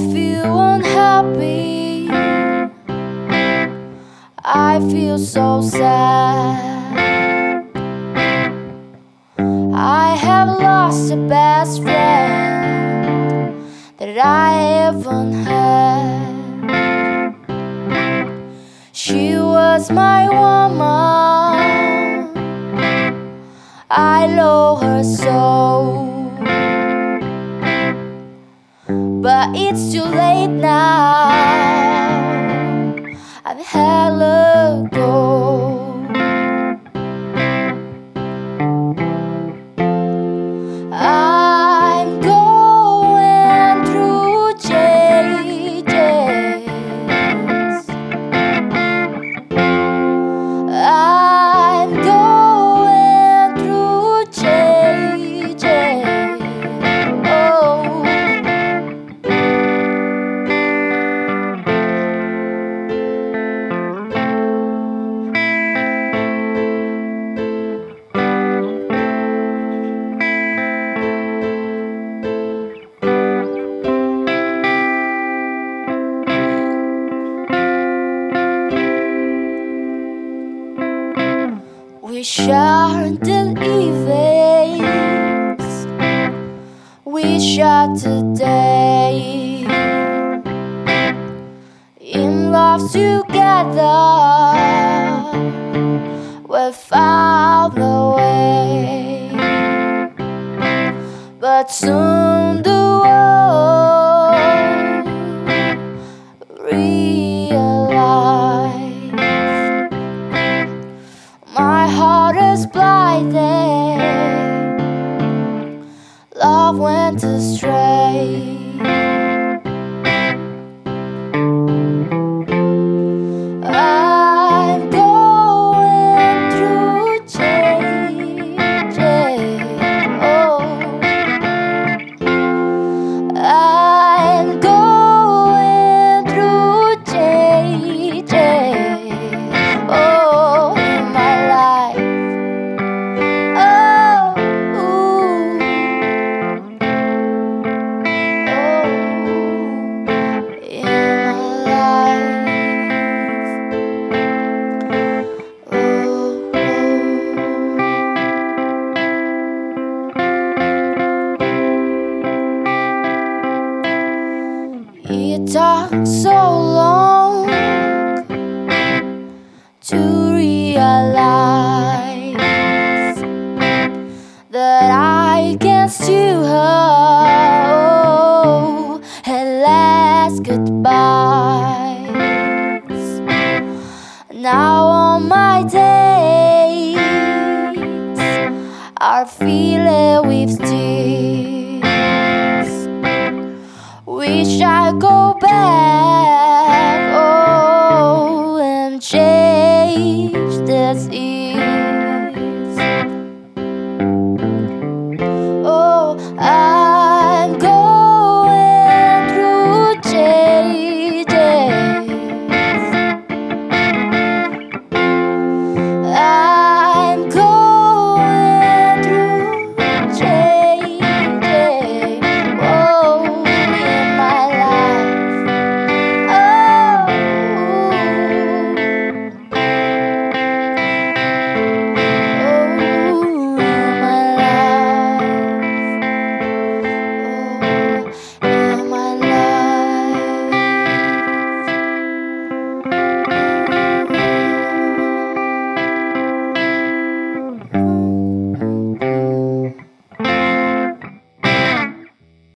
you unhappy. I feel so sad. I have lost the best friend that I ever had. She was my woman. I love her so. But it's too late now. The evenings, we share today in love together. We found a way, but soon Went astray. to realize that I can't steal her, oh, and last goodbyes. Now all my days are filled with tears. Wish I go back.